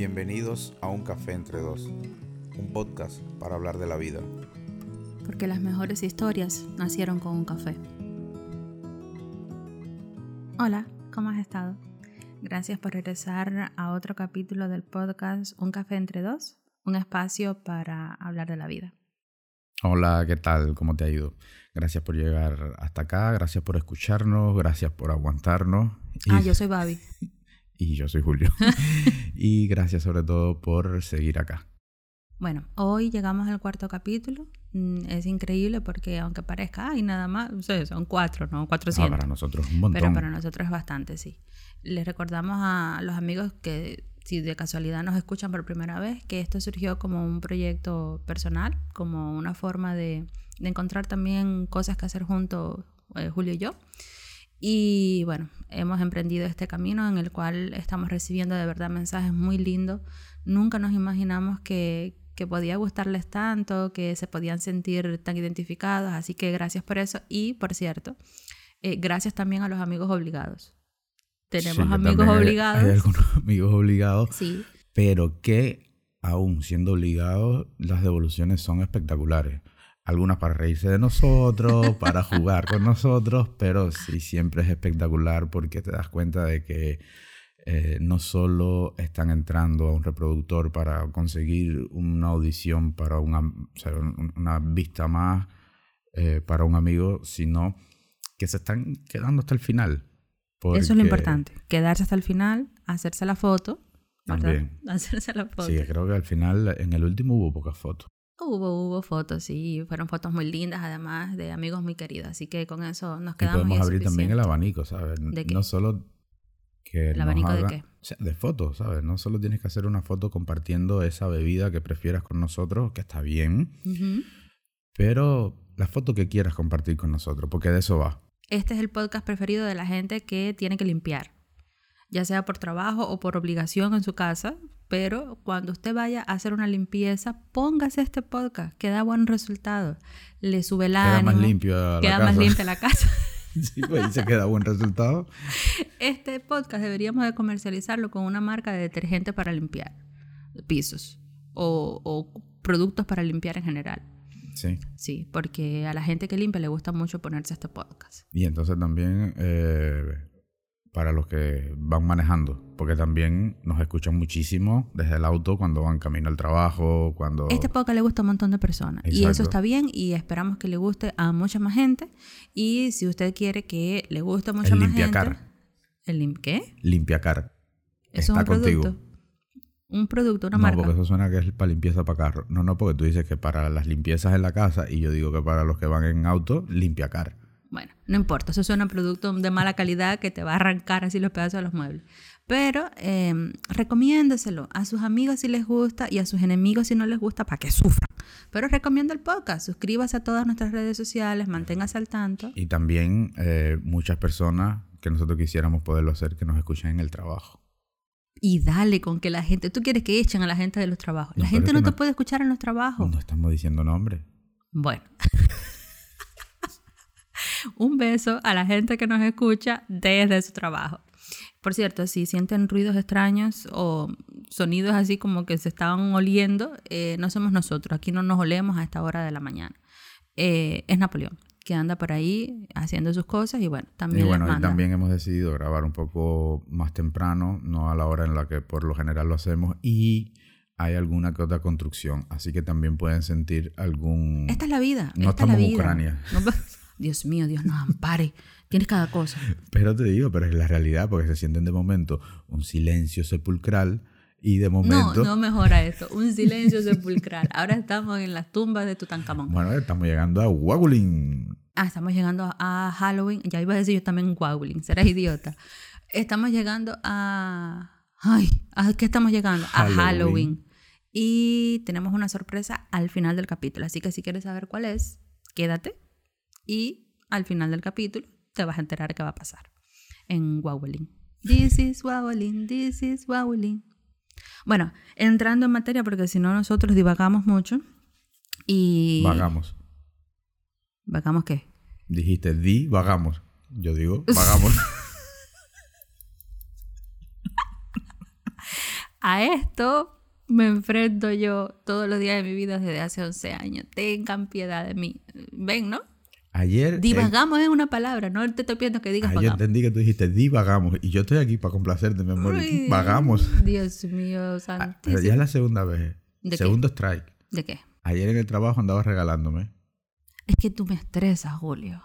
Bienvenidos a Un Café entre Dos, un podcast para hablar de la vida. Porque las mejores historias nacieron con un café. Hola, ¿cómo has estado? Gracias por regresar a otro capítulo del podcast Un Café entre Dos, un espacio para hablar de la vida. Hola, ¿qué tal? ¿Cómo te ha ido? Gracias por llegar hasta acá, gracias por escucharnos, gracias por aguantarnos. Ah, yo soy Babi. Y yo soy Julio. y gracias sobre todo por seguir acá. Bueno, hoy llegamos al cuarto capítulo. Mm, es increíble porque aunque parezca, ay, nada más, son cuatro, ¿no? 400. Ah, para nosotros un montón. Pero para nosotros es bastante, sí. Les recordamos a los amigos que si de casualidad nos escuchan por primera vez, que esto surgió como un proyecto personal, como una forma de, de encontrar también cosas que hacer juntos eh, Julio y yo. Y bueno, hemos emprendido este camino en el cual estamos recibiendo de verdad mensajes muy lindos. Nunca nos imaginamos que, que podía gustarles tanto, que se podían sentir tan identificados, así que gracias por eso. Y por cierto, eh, gracias también a los amigos obligados. Tenemos amigos obligados. Hay algunos amigos obligados. Sí. Pero que aún siendo obligados, las devoluciones son espectaculares algunas para reírse de nosotros, para jugar con nosotros, pero sí siempre es espectacular porque te das cuenta de que eh, no solo están entrando a un reproductor para conseguir una audición para una, una vista más eh, para un amigo, sino que se están quedando hasta el final. Eso es lo importante, quedarse hasta el final, hacerse la foto. También. Hacerse la foto. Sí, creo que al final, en el último hubo pocas fotos. Hubo, hubo fotos, sí, fueron fotos muy lindas, además de amigos muy queridos, así que con eso nos quedamos. Y podemos abrir también el abanico, ¿sabes? No solo que. ¿El abanico de qué? de fotos, ¿sabes? No solo tienes que hacer una foto compartiendo esa bebida que prefieras con nosotros, que está bien, pero la foto que quieras compartir con nosotros, porque de eso va. Este es el podcast preferido de la gente que tiene que limpiar, ya sea por trabajo o por obligación en su casa, pero cuando usted vaya a hacer una limpieza, póngase este podcast, que da buen resultado. Le sube el queda ánimo. Más limpio la queda más limpia la casa. sí, pues dice que da buen resultado. Este podcast deberíamos de comercializarlo con una marca de detergente para limpiar pisos o, productos para limpiar en general. Sí. Sí, porque a la gente que limpia le gusta mucho ponerse este podcast. Y entonces también eh, para los que van manejando, porque también nos escuchan muchísimo desde el auto cuando van camino al trabajo, cuando... Este podcast le gusta a un montón de personas y eso está bien y esperamos que le guste a mucha más gente y si usted quiere que le guste a mucha más gente... ¿El lim qué? Limpiacar. Eso es un producto. Un producto, una marca. No, porque eso suena que es para limpieza para carro. No, no, porque tú dices que para las limpiezas en la casa y yo digo que para los que van en auto, limpiacar. Bueno, no importa, eso suena un producto de mala calidad que te va a arrancar así los pedazos de los muebles. Pero eh, recomiéndeselo a sus amigos si les gusta y a sus enemigos si no les gusta para que sufran. Pero recomienda el podcast, suscríbase a todas nuestras redes sociales, manténgase al tanto. Y también eh, muchas personas que nosotros quisiéramos poderlo hacer que nos escuchen en el trabajo. Y dale con que la gente, tú quieres que echen a la gente de los trabajos. la gente no te puede escuchar en los trabajos. No estamos diciendo nombre. Bueno. un beso a la gente que nos escucha desde su trabajo. Por cierto, si sienten ruidos extraños o sonidos así como que se estaban oliendo, eh, no somos nosotros. Aquí no nos olemos a esta hora de la mañana. Eh, es Napoleón, que anda por ahí haciendo sus cosas y bueno, también. Y bueno, y también hemos decidido grabar un poco más temprano, no a la hora en la que por lo general lo hacemos. Y hay alguna que otra construcción, así que también pueden sentir algún... Esta es la vida. No estamos en Ucrania. Dios mío, Dios nos ampare. Tienes cada cosa. Pero te digo, pero es la realidad, porque se sienten de momento un silencio sepulcral y de momento... No, no mejora esto. Un silencio sepulcral. Ahora estamos en las tumbas de Tutankamón. Bueno, estamos llegando a Wagulin. Ah, estamos llegando a Halloween. Ya iba a decir yo también Wagulin. Serás idiota. Estamos llegando a... Ay, ¿a qué estamos llegando? A Halloween. Y tenemos una sorpresa al final del capítulo. Así que si quieres saber cuál es, quédate y al final del capítulo te vas a enterar qué va a pasar en Wowling. This is Wowling, this is Wowling. Bueno, entrando en materia, porque si no nosotros divagamos mucho y... Vagamos. ¿Vagamos qué? Dijiste di, vagamos. Yo digo, vagamos. A esto me enfrento yo todos los días de mi vida desde hace 11 años. Tengan piedad de mí. Ven, ¿no? Ayer. eh, Divagamos es una palabra, no te estoy pidiendo que digas ayer vagamos. entendí que tú dijiste divagamos. Y yo estoy aquí para complacerte, mi amor. Uy, Vagamos. Dios mío, Ah, santísimo. pero ya es la segunda vez. ¿De qué? Segundo strike. ¿De qué? Ayer en el trabajo andaba regalándome. Es que tú me estresas, Julio.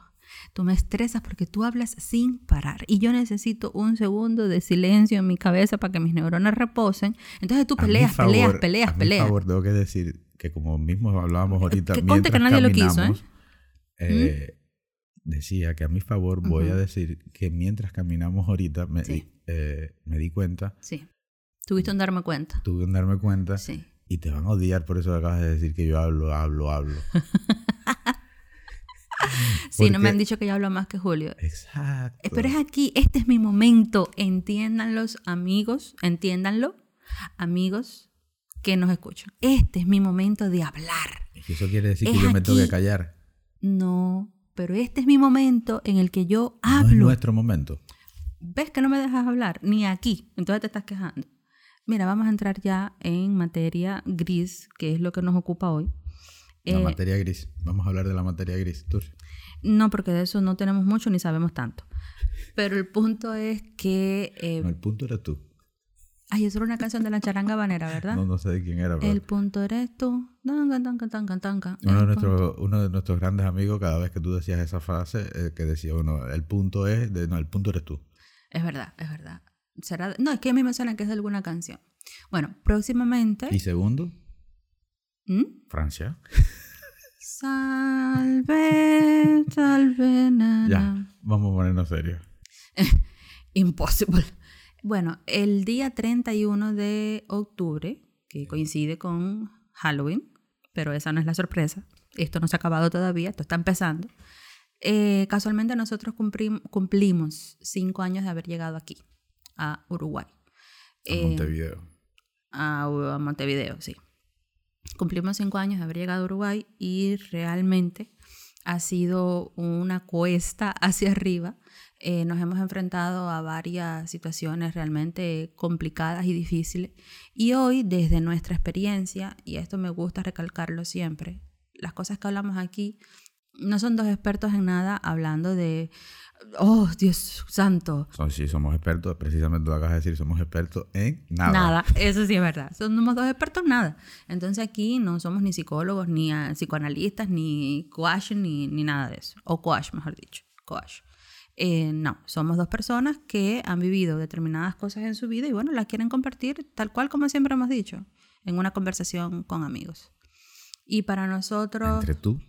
Tú me estresas porque tú hablas sin parar. Y yo necesito un segundo de silencio en mi cabeza para que mis neuronas reposen. Entonces tú peleas, favor- peleas, peleas, a peleas. favor, tengo que decir que como mismo hablábamos ahorita, Que conte que mientras nadie lo quiso, ¿eh? Eh, decía que a mi favor voy a decir que mientras caminamos ahorita me, Sí. di, eh, me di cuenta, Sí. Tuviste un darme cuenta. tuve que darme cuenta Sí. y te van a odiar por eso que acabas de decir que yo hablo, hablo, hablo. Sí, no me han dicho que yo hablo más que Julio. Exacto. Pero es aquí, este es mi momento. Entiéndanlos, amigos, entiéndanlo, amigos que nos escuchan. Este es mi momento de hablar. Y eso quiere decir que yo me tengo que callar. No, pero este es mi momento en el que yo No es hablo. nuestro momento. ¿Ves que no me dejas hablar? Ni aquí. Entonces te estás quejando. Mira, vamos a entrar ya en materia gris, que es lo que nos ocupa hoy. La Eh, materia gris. Vamos a hablar de la materia gris. Turri. no, porque de eso no tenemos mucho ni sabemos tanto. Pero el punto es que... eh, No, el punto eres tú. Ay, eso era una canción de la charanga banera, ¿verdad? No, no sé de quién era. pero- El punto eres tú. Tanca, tanca, tanca, tanca. Uno de, nuestros, uno de nuestros grandes amigos, cada vez que tú decías esa frase, eh, que decía, bueno, el punto es, de, no, el punto eres tú. Es verdad, es verdad. ¿Será No, es que a mí me suena que es de alguna canción. Bueno, próximamente... Y segundo, ¿Mm? Francia. Salve, salve, nana. Ya, vamos a ponernos serios. Impossible. Bueno, el día 31 de octubre, que coincide con Halloween, pero esa no es la sorpresa, esto no se ha acabado todavía, esto está empezando. eh, casualmente nosotros cumplim- cumplimos cinco años de haber llegado aquí, a Uruguay. A Eh, Montevideo. a, a Montevideo, sí. Cumplimos cinco años de haber llegado a Uruguay y realmente ha sido una cuesta hacia arriba. Eh, nos hemos enfrentado a varias situaciones realmente complicadas y difíciles. Y hoy, desde nuestra experiencia, y esto me gusta recalcarlo siempre, las cosas que hablamos aquí no son dos expertos en nada hablando de, oh Dios santo, sí, somos expertos, precisamente lo acabas de decir, somos expertos en nada. Nada, eso sí es verdad. Somos dos expertos en nada. Entonces aquí no somos ni psicólogos, ni psicoanalistas, ni coach, ni, ni nada de eso. O coach, mejor dicho. Coach. Eh, no, somos dos personas que han vivido determinadas cosas en su vida y bueno, las quieren compartir tal cual como siempre hemos dicho, en una conversación con amigos. Y para nosotros, Entre tú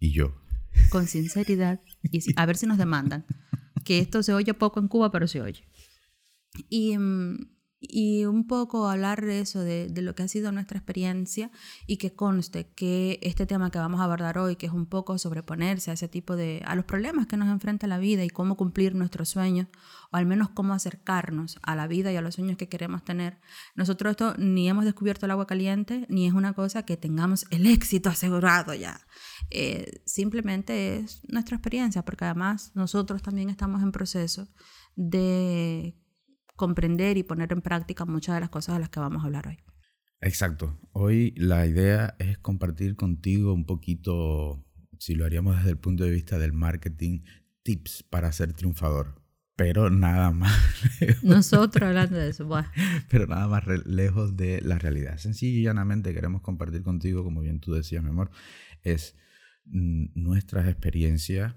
y yo. con sinceridad, y a ver si nos demandan, que esto se oye poco en Cuba, pero se oye. Y, mm, y un poco hablar de eso, de, lo que ha sido nuestra experiencia y que conste que este tema que vamos a abordar hoy, que es un poco sobreponerse a ese tipo de, a los problemas que nos enfrenta la vida y cómo cumplir nuestros sueños, o al menos cómo acercarnos a la vida y a los sueños que queremos tener. Nosotros esto ni hemos descubierto el agua caliente, ni es una cosa que tengamos el éxito asegurado ya. Eh, simplemente es nuestra experiencia, porque además nosotros también estamos en proceso de comprender y poner en práctica muchas de las cosas de las que vamos a hablar hoy. Exacto. Hoy la idea es compartir contigo un poquito, si lo haríamos desde el punto de vista del marketing, tips para ser triunfador. Pero nada más, Nosotros hablando de eso, buah. pero nada más lejos de la realidad. Sencillo y llanamente queremos compartir contigo, como bien tú decías, mi amor, es mm, nuestras experiencias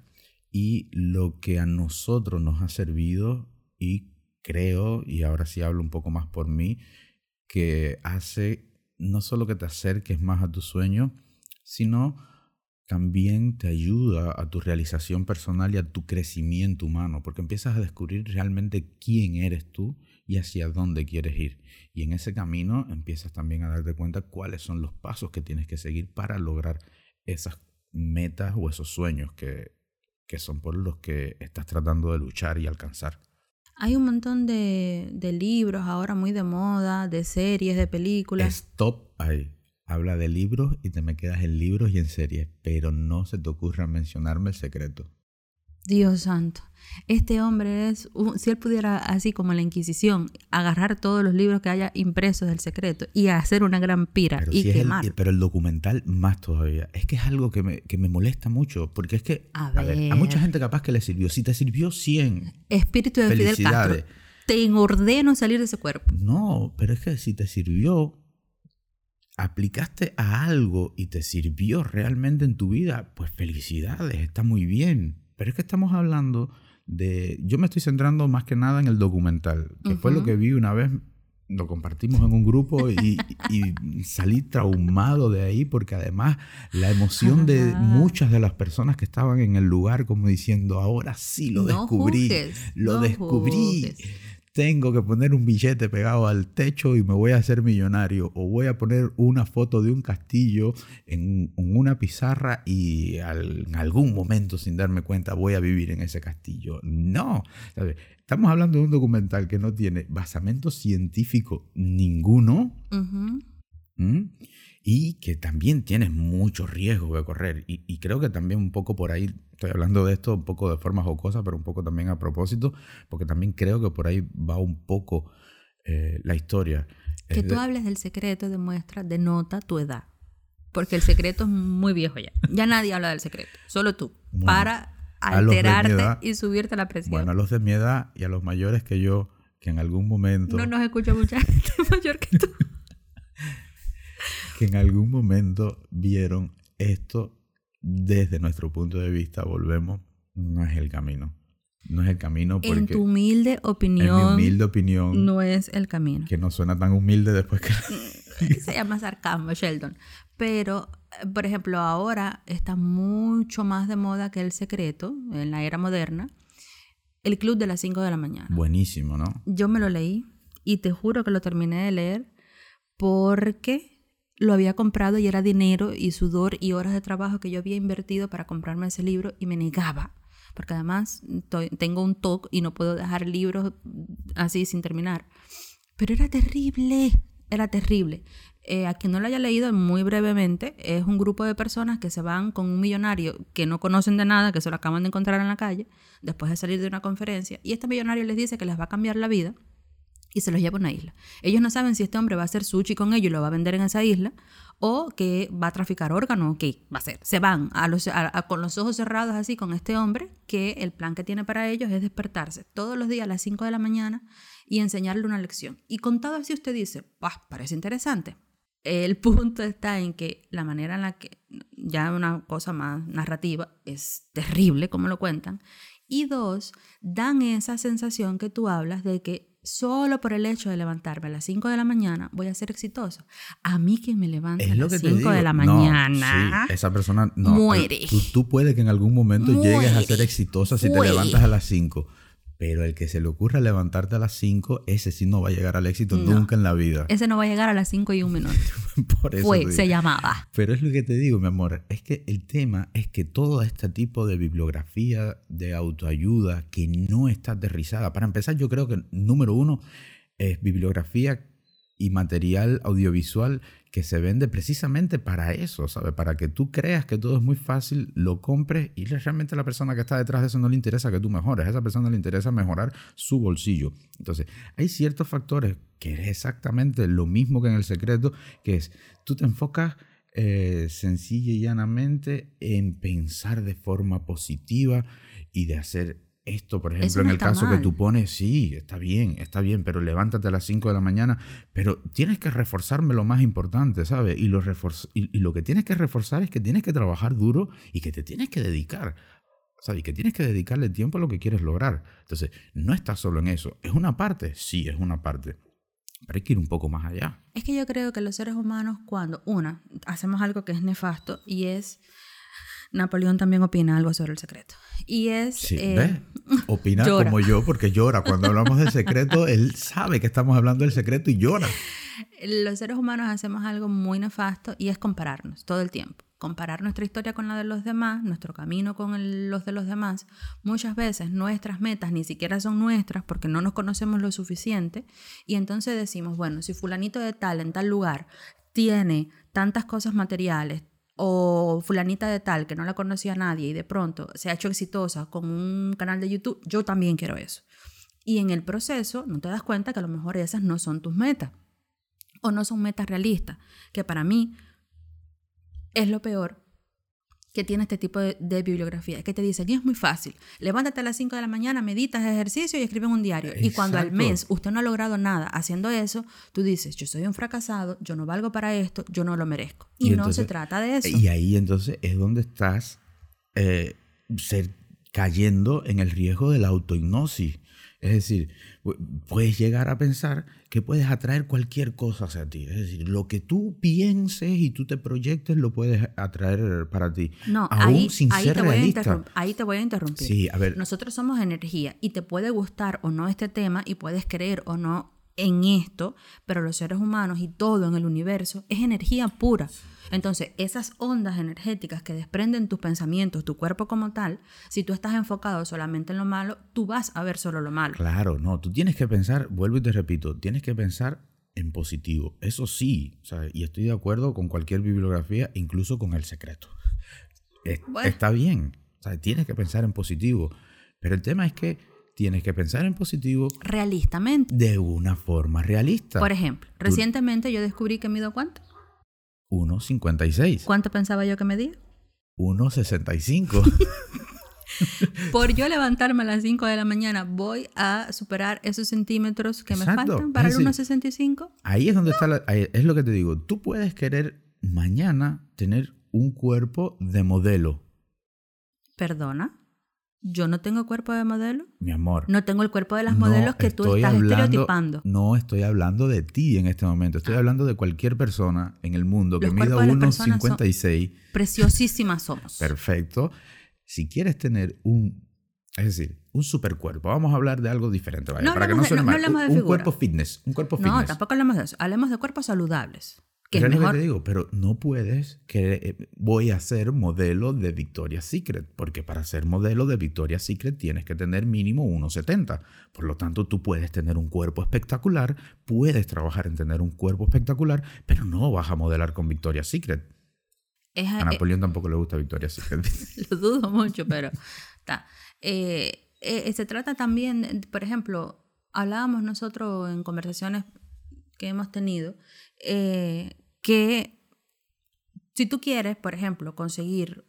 y lo que a nosotros nos ha servido y creo, y ahora sí hablo un poco más por mí, que hace no solo que te acerques más a tu sueño, sino también te ayuda a tu realización personal y a tu crecimiento humano, porque empiezas a descubrir realmente quién eres tú y hacia dónde quieres ir. Y en ese camino empiezas también a darte cuenta cuáles son los pasos que tienes que seguir para lograr esas metas o esos sueños que, que son por los que estás tratando de luchar y alcanzar. Hay un montón de, de libros ahora muy de moda, de series, de películas. Stop ahí. Habla de libros y te me quedas en libros y en series, pero no se te ocurra mencionarme el secreto. Dios santo. Este hombre es, si él pudiera, así como la Inquisición, agarrar todos los libros que haya impresos del secreto y hacer una gran pira Pero, y si es el- quemar. pero el documental más todavía. Es que es algo que me, que me molesta mucho, porque es que, A a, ver, a ver. mucha gente capaz que le sirvió. Si te sirvió 100, Espíritu de Fidel Castro, Felicidades. te ordeno salir de ese cuerpo. no, pero es que si te sirvió, aplicaste a algo y te sirvió realmente en tu vida, pues felicidades, está muy bien. Pero es que estamos hablando de... Yo me estoy centrando más que nada en el documental, que fue lo que vi una vez, lo compartimos en un grupo y, y salí traumado de ahí porque además la emoción de Ah. muchas de las personas que estaban en el lugar como diciendo, ahora sí lo No descubrí, juzgues, lo no descubrí. juzgues. Tengo que poner un billete pegado al techo y me voy a hacer millonario. O voy a poner una foto de un castillo en, en una pizarra y al- en algún momento, sin darme cuenta, voy a vivir en ese castillo. No. ¿sabes? Estamos hablando de un documental que no tiene basamento científico ninguno. Y que también tienes mucho riesgo de correr. Y, y creo que también un poco por ahí, estoy hablando de esto un poco de forma jocosa, pero un poco también a propósito, porque también creo que por ahí va un poco eh, la historia. Que Es tú de- hables del secreto demuestra, denota tu edad. Porque el secreto es muy viejo ya. Ya nadie habla del secreto, solo tú. Bueno, para alterarte edad- y subirte la presión. bueno, a los de mi edad y a los mayores que yo, que en algún momento, no nos escucha mucha gente mayor que tú. que en algún momento vieron esto desde nuestro punto de vista, volvemos, no es el camino. No es el camino porque En tu humilde en opinión, mi humilde opinión, no es el camino. que no suena tan humilde después que... Se llama sarcasmo, Sheldon. Pero, eh, por ejemplo, ahora está mucho más de moda que el secreto, en la era moderna, el club de las 5 de la mañana. Buenísimo, ¿no? Yo me lo leí y te juro que lo terminé de leer porque lo había comprado y era dinero y sudor y horas de trabajo que yo había invertido para comprarme ese libro y me negaba. Porque además tengo un TOC y no puedo dejar libros así sin terminar. Pero era terrible, era terrible. Eh, a quien no lo haya leído muy brevemente, es un grupo de personas que se van con un millonario que no conocen de nada, que se lo acaban de encontrar en la calle, después de salir de una conferencia, y este millonario les dice que les va a cambiar la vida y se los lleva a una isla. Ellos no saben si este hombre va a hacer sushi con ellos y lo va a vender en esa isla o que va a traficar órganos o qué va a hacer. Se van a los- a- a- con los ojos cerrados así con este hombre que el plan que tiene para ellos es despertarse todos los días a las 5 de la mañana y enseñarle una lección. Y contado así usted dice, "Bah, parece interesante. El punto está en que la manera en la que, ya una cosa más narrativa, es terrible como lo cuentan. Y dos, dan esa sensación que tú hablas de que solo por el hecho de levantarme a las 5 de la mañana voy a ser exitoso. A mí que me levante Es a las que te 5 digo. de la No, mañana. sí, esa persona no. Muere. Tú, tú puedes que en algún momento llegues a ser exitosa si te levantas a las 5. Pero el que se le ocurra levantarte a las 5, ese sí no va a llegar al éxito No. nunca en la vida. Ese no va a llegar a las 5 y un minuto. Por eso Fue, se llamaba. Pero es lo que te digo, mi amor, es que el tema es que todo este tipo de bibliografía de autoayuda que no está aterrizada, para empezar yo creo que número uno es bibliografía y material audiovisual que se vende precisamente para eso, ¿sabes? Para que tú creas que todo es muy fácil, lo compres y realmente la persona que está detrás de eso no le interesa que tú mejores, a esa persona le interesa mejorar su bolsillo. Entonces, hay ciertos factores que es exactamente lo mismo que en el secreto, que es, tú te enfocas eh, sencilla y llanamente en pensar de forma positiva y de hacer esto, por ejemplo, no en el caso que mal. tú pones, sí, está bien, está bien, pero levántate a las 5 de la mañana, pero tienes que reforzarme lo más importante, ¿sabes? Y lo, y, y lo que tienes que reforzar es que tienes que trabajar duro y que te tienes que dedicar. ¿sabes? Y que tienes que dedicarle tiempo a lo que quieres lograr. Entonces, no estás solo en eso. ¿Es una parte? Sí, es una parte. Pero hay que ir un poco más allá. Es que yo creo que los seres humanos, cuando, una, hacemos algo que es nefasto y es. Napoleón también opina algo sobre el secreto. Y es. Sí, eh, ¿ves? Opina llora. como yo porque llora. Cuando hablamos del secreto, él sabe que estamos hablando del secreto y llora. los seres humanos hacemos algo muy nefasto y es compararnos todo el tiempo. Comparar nuestra historia con la de los demás, nuestro camino con el- los de los demás. Muchas veces nuestras metas ni siquiera son nuestras porque no nos conocemos lo suficiente y entonces decimos, bueno, si fulanito de tal en tal lugar tiene tantas cosas materiales o fulanita de tal que no la conocía a nadie y de pronto se ha hecho exitosa con un canal de YouTube, yo también quiero eso. Y en el proceso no te das cuenta que a lo mejor esas no son tus metas o no son metas realistas, que para mí es lo peor que tiene este tipo de, bibliografía, que te dicen, y es muy fácil, levántate a las 5 de la mañana, meditas ejercicio y escribe un diario. Y cuando al mes usted no ha logrado nada haciendo eso, tú dices, yo soy un fracasado, yo no valgo para esto, yo no lo merezco. Y, no se trata de eso. Y ahí entonces es donde estás eh, ser, cayendo en el riesgo de la autohipnosis. Es decir, puedes llegar a pensar que puedes atraer cualquier cosa hacia ti. Es decir, lo que tú pienses y tú te proyectes lo puedes atraer para ti. No, aún ahí, sin ahí ser te voy. A ahí te voy a interrumpir. Sí, a ver. Nosotros somos energía y te puede gustar o no este tema y puedes creer o no en esto, pero los seres humanos y todo en el universo es energía pura. Entonces, esas ondas energéticas que desprenden tus pensamientos, tu cuerpo como tal, si tú estás enfocado solamente en lo malo, tú vas a ver solo lo malo. Claro, no, tú tienes que pensar, vuelvo y te repito, tienes que pensar en positivo. Eso sí, y estoy de acuerdo con cualquier bibliografía, incluso con El Secreto. Está bien, o sea, tienes que pensar en positivo. Pero el tema es que tienes que pensar en positivo. Realistamente. De una forma realista. Por ejemplo, recientemente yo descubrí que mido cuánto. 1,56. ¿Cuánto pensaba yo que medía? 1,65. Por yo levantarme a las 5 de la mañana, voy a superar esos centímetros que me faltan para el 1,65. Ahí es donde está, la, es lo que te digo. Tú puedes querer mañana tener un cuerpo de modelo. ¿Perdona? Yo no tengo cuerpo de modelo. Mi amor. No tengo el cuerpo de las modelos que tú estás estereotipando. No estoy hablando de ti en este momento. Estoy ah. hablando de cualquier persona en el mundo que mida 1,56. Preciosísimas somos. Perfecto. Si quieres tener un. Es decir, un supercuerpo. Vamos a hablar de algo diferente. Vaya, para que no suene mal. un, cuerpo fitness. Un cuerpo fitness. No, tampoco hablemos de eso. Hablemos de cuerpos saludables pero es, lo que te digo, pero no puedes que eh, voy a ser modelo de Victoria's Secret, porque para ser modelo de Victoria's Secret tienes que tener mínimo 1,70. Por lo tanto, tú puedes tener un cuerpo espectacular, puedes trabajar en tener un cuerpo espectacular, pero no vas a modelar con Victoria's Secret. a eh, Napoleón tampoco le gusta Victoria's Secret. lo dudo mucho, pero está. Eh, se trata también, por ejemplo, hablábamos nosotros en conversaciones que hemos tenido, que si tú quieres, por ejemplo, conseguir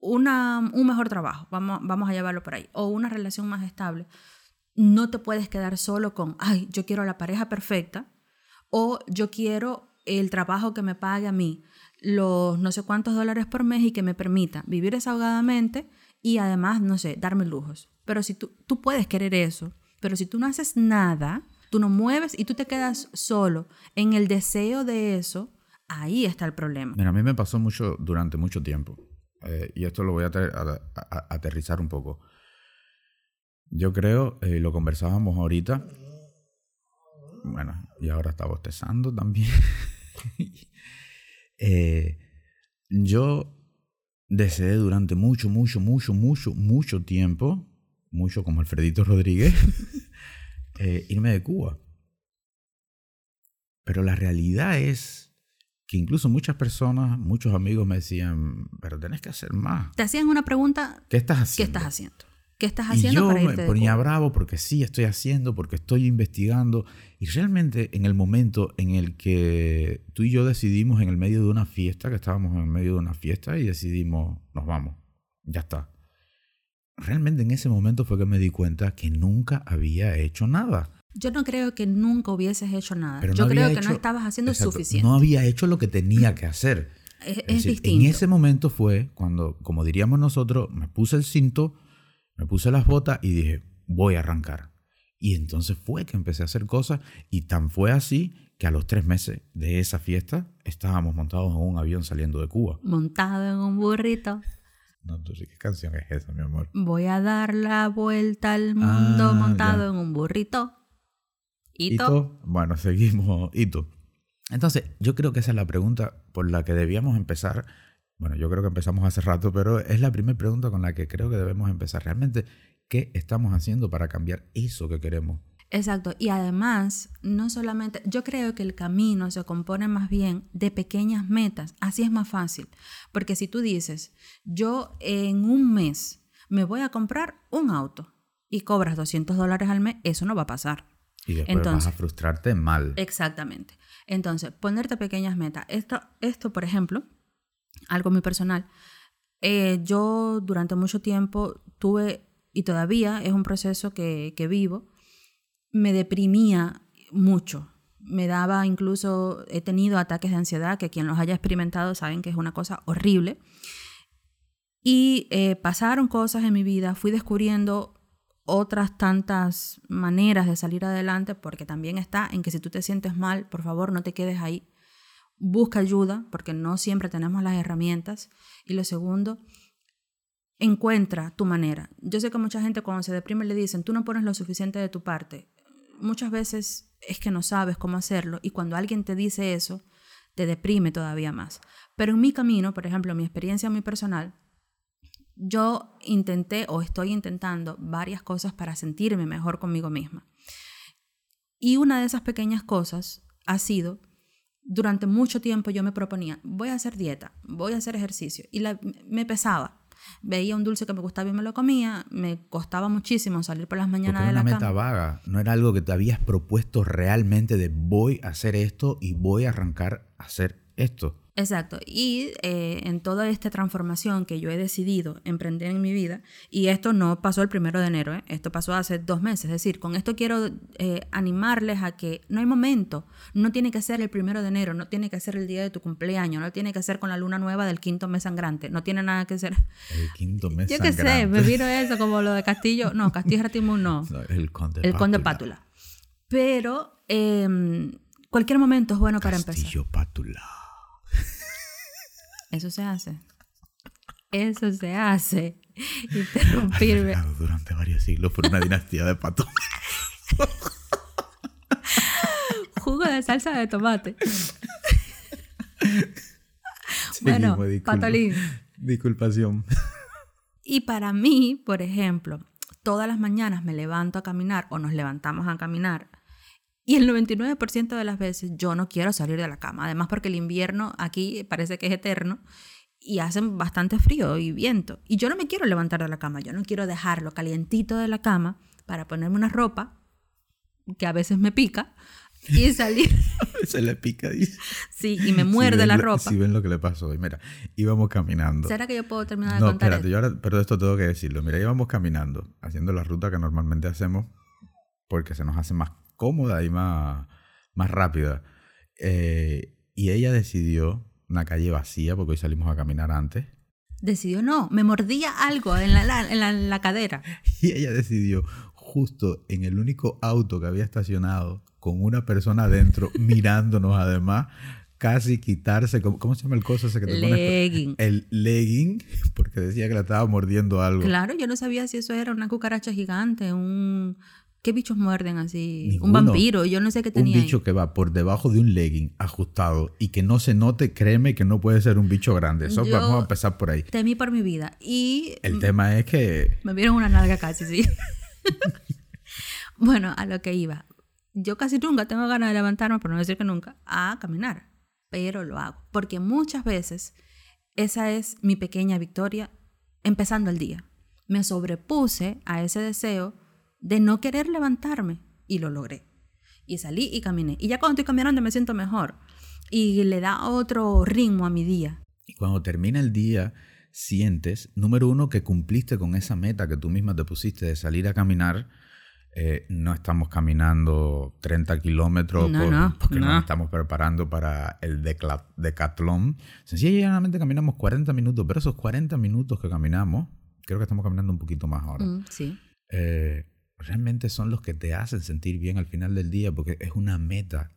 una, un mejor trabajo, vamos, vamos a llevarlo por ahí, o una relación más estable, no te puedes quedar solo con, ay, yo quiero la pareja perfecta, o yo quiero el trabajo que me pague a mí los no sé cuántos dólares por mes y que me permita vivir desahogadamente y además, no sé, darme lujos. Pero si tú, tú puedes querer eso, pero si tú no haces nada, tú no mueves y tú te quedas solo en el deseo de eso, ahí está el problema. Mira, a mí me pasó mucho durante mucho tiempo. Eh, y esto lo voy a, aterrizar un poco. Yo creo, eh, lo conversábamos ahorita, bueno, y ahora está bostezando también. Eh, yo deseé durante mucho, mucho, mucho, mucho, mucho tiempo, mucho como Alfredito Rodríguez, eh, irme de Cuba. Pero la realidad es que incluso muchas personas, muchos amigos me decían, pero tenés que hacer más. Te hacían una pregunta. ¿Qué estás haciendo? ¿Qué estás haciendo? ¿Qué estás haciendo? Y yo me ponía bravo porque sí estoy haciendo, porque estoy investigando. Y realmente en el momento en el que tú y yo decidimos en el medio de una fiesta, que estábamos en el medio de una fiesta y decidimos, nos vamos, ya está realmente en ese momento fue que me di cuenta que nunca había hecho nada. Yo no creo que nunca hubieses hecho nada. Yo creo que no estabas haciendo suficiente. No había hecho lo que tenía que hacer. Es, distinto. En ese momento fue cuando, como diríamos nosotros, me puse el cinto, me puse las botas y dije, voy a arrancar. Y entonces fue que empecé a hacer cosas y tan fue así que a los tres meses de esa fiesta estábamos montados en un avión saliendo de Cuba. Montado en un burrito. No, tú sí, ¿qué canción es esa, mi amor? Voy a dar la vuelta al mundo ah, montado en un burrito. ¿Ito? Bueno, seguimos. ¿Ito? Entonces, yo creo que esa es la pregunta por la que debíamos empezar. Bueno, yo creo que empezamos hace rato, pero es la primera pregunta con la que creo que debemos empezar. Realmente, ¿qué estamos haciendo para cambiar eso que queremos? Exacto. Y además, no solamente, yo creo que el camino se compone más bien de pequeñas metas. Así es más fácil. Porque si tú dices, yo en un mes me voy a comprar un auto y cobras 200 dólares al mes, eso no va a pasar. Y después vas a frustrarte mal. Exactamente. Entonces, ponerte pequeñas metas. Esto, esto por ejemplo, algo muy personal. Eh, yo durante mucho tiempo tuve, y todavía es un proceso que, que vivo, me deprimía mucho. Me daba incluso, he tenido ataques de ansiedad, que quien los haya experimentado saben que es una cosa horrible. Y eh, pasaron cosas en mi vida, fui descubriendo otras tantas maneras de salir adelante, porque también está en que si tú te sientes mal, por favor no te quedes ahí. Busca ayuda, porque no siempre tenemos las herramientas. Y lo segundo, encuentra tu manera. Yo sé que mucha gente cuando se deprime le dicen, tú no pones lo suficiente de tu parte muchas veces es que no sabes cómo hacerlo y cuando alguien te dice eso, te deprime todavía más. Pero en mi camino, por ejemplo, mi experiencia muy personal, yo intenté o estoy intentando varias cosas para sentirme mejor conmigo misma. Y una de esas pequeñas cosas ha sido, durante mucho tiempo yo me proponía, voy a hacer dieta, voy a hacer ejercicio, y me pesaba, veía un dulce que me gustaba y me lo comía, me costaba muchísimo salir por las mañanas de la una meta vaga, no era algo que te habías propuesto realmente de voy a hacer esto y voy a arrancar a hacer esto. Exacto. Y eh, en toda esta transformación que yo he decidido emprender en mi vida, y esto no pasó el primero de enero, ¿eh? esto pasó hace dos meses, es decir, con esto quiero eh, animarles a que no hay momento, no tiene que ser el primero de enero, no tiene que ser el día de tu cumpleaños, no tiene que ser con la luna nueva del quinto mes sangrante, no tiene nada que ser. El quinto mes sangrante. Yo qué sé, me vino eso como lo de Castillo, no, Castillo Ratimun no. el conde El conde Pátula. Pero em, cualquier momento es bueno para empezar. Castillo Pátula. Eso se hace. Eso se hace. Interrumpirme. durante varios siglos por una dinastía de patos. Jugo de salsa de tomate. bueno, patolín. Disculpación. Y para mí, por ejemplo, todas las mañanas me levanto a caminar o nos levantamos a caminar y el 99% de las veces yo no quiero salir de la cama. Además porque el invierno aquí parece que es eterno y hace bastante frío y viento. Y yo no me quiero levantar de la cama. Yo no quiero dejarlo calientito de la cama para ponerme una ropa que a veces me pica y salir. Se le pica, dice. Sí, y me muerde la ropa. Si ven lo que le pasó hoy. Mira, íbamos caminando. ¿Será que yo puedo terminar de no, espérate, yo ahora, pero esto tengo que decirlo. Mira, íbamos caminando, haciendo la ruta que normalmente hacemos porque se nos hace más cómoda y más, más rápida. Eh, y ella decidió una calle vacía, porque hoy salimos a caminar antes. Decidió no, me mordía algo en la, en la, cadera. Y ella decidió, justo en el único auto que había estacionado, con una persona adentro, mirándonos además, casi quitarse, ¿cómo, se llama el coso ese que te legging. El legging, porque decía que la estaba mordiendo algo. Claro, yo no sabía si eso era una cucaracha gigante, un, ¿Qué bichos muerden así? Un vampiro, yo no sé qué tenía. Un bicho que va por debajo de un legging ajustado y que no se note, créeme que no puede ser un bicho grande. Eso vamos a empezar por ahí. Temí por mi vida. Y. El tema es que. Me vieron una nalga casi, sí. bueno, a lo que iba. Yo casi nunca tengo ganas de levantarme, por no decir que nunca, a caminar. Pero lo hago. Porque muchas veces esa es mi pequeña victoria empezando el día. Me sobrepuse a ese deseo de no querer levantarme y lo logré. Y salí y caminé. Y ya cuando estoy caminando me siento mejor. Y le da otro ritmo a mi día. Y cuando termina el día, sientes, número uno, que cumpliste con esa meta que tú misma te pusiste de salir a caminar. Eh, no estamos caminando 30 kilómetros porque nos estamos preparando para el decatlón. Sencillamente caminamos 40 minutos, pero esos 40 minutos que caminamos, creo que estamos caminando un poquito más ahora. Mm, sí. Eh, realmente son los que te hacen sentir bien al final del día porque es una meta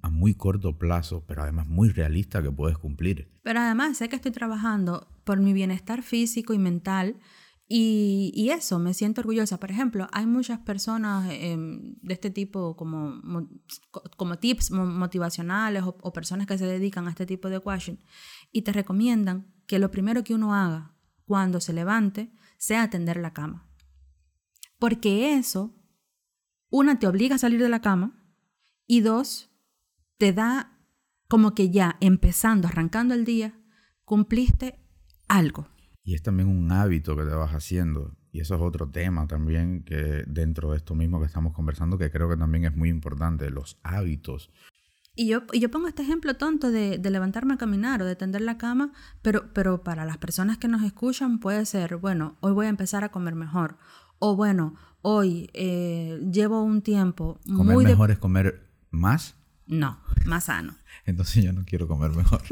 a muy corto plazo, pero además muy realista que puedes cumplir. Pero además sé que estoy trabajando por mi bienestar físico y mental y, eso, me siento orgullosa. Por ejemplo, hay muchas personas em, de este tipo como, como tips motivacionales o, o, personas que se dedican a este tipo de coaching y te recomiendan que lo primero que uno haga cuando se levante sea atender la cama. Porque eso una, te obliga a salir de la cama y dos, te da como que ya empezando, arrancando el día, cumpliste algo. Y es también un hábito que te vas haciendo. Y eso es otro tema también que dentro de esto mismo que estamos conversando, que creo que también es muy importante, los hábitos. Y yo, yo pongo este ejemplo tonto de, levantarme a caminar o de tender la cama, pero, pero para las personas que nos escuchan puede ser, bueno, hoy voy a empezar a comer mejor. O bueno, hoy eh, llevo un tiempo... Comer mejor es comer más. No, más sano. Entonces yo no quiero comer mejor.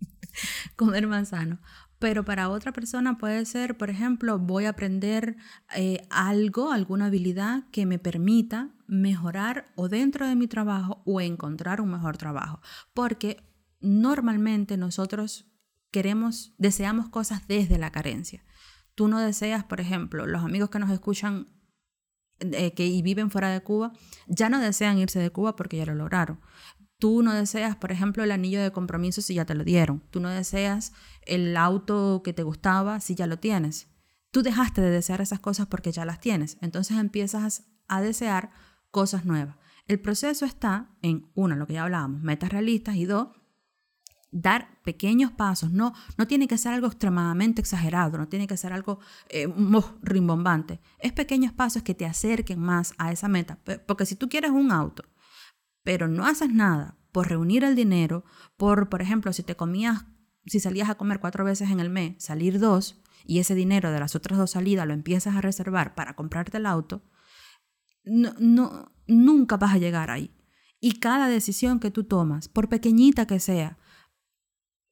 comer más sano. Pero para otra persona puede ser, por ejemplo, voy a aprender eh, algo, alguna habilidad que me permita mejorar o dentro de mi trabajo o encontrar un mejor trabajo. Porque normalmente nosotros queremos, deseamos cosas desde la carencia. Tú no deseas, por ejemplo, los amigos que nos escuchan eh, que y viven fuera de Cuba, ya no desean irse de Cuba porque ya lo lograron. Tú no deseas, por ejemplo, el anillo de compromiso si ya te lo dieron. Tú no deseas el auto que te gustaba si ya lo tienes. Tú dejaste de desear esas cosas porque ya las tienes. Entonces empiezas a desear cosas nuevas. El proceso está en, uno, lo que ya hablábamos, metas realistas y dos, dar pequeños pasos. No, no tiene que ser algo extremadamente exagerado, no tiene que ser algo eh, rimbombante. Es pequeños pasos que te acerquen más a esa meta. Porque si tú quieres un auto pero no haces nada por reunir el dinero, por, por ejemplo, si te comías, si salías a comer cuatro veces en el mes, salir dos, y ese dinero de las otras dos salidas lo empiezas a reservar para comprarte el auto, no, no, nunca vas a llegar ahí. Y cada decisión que tú tomas, por pequeñita que sea,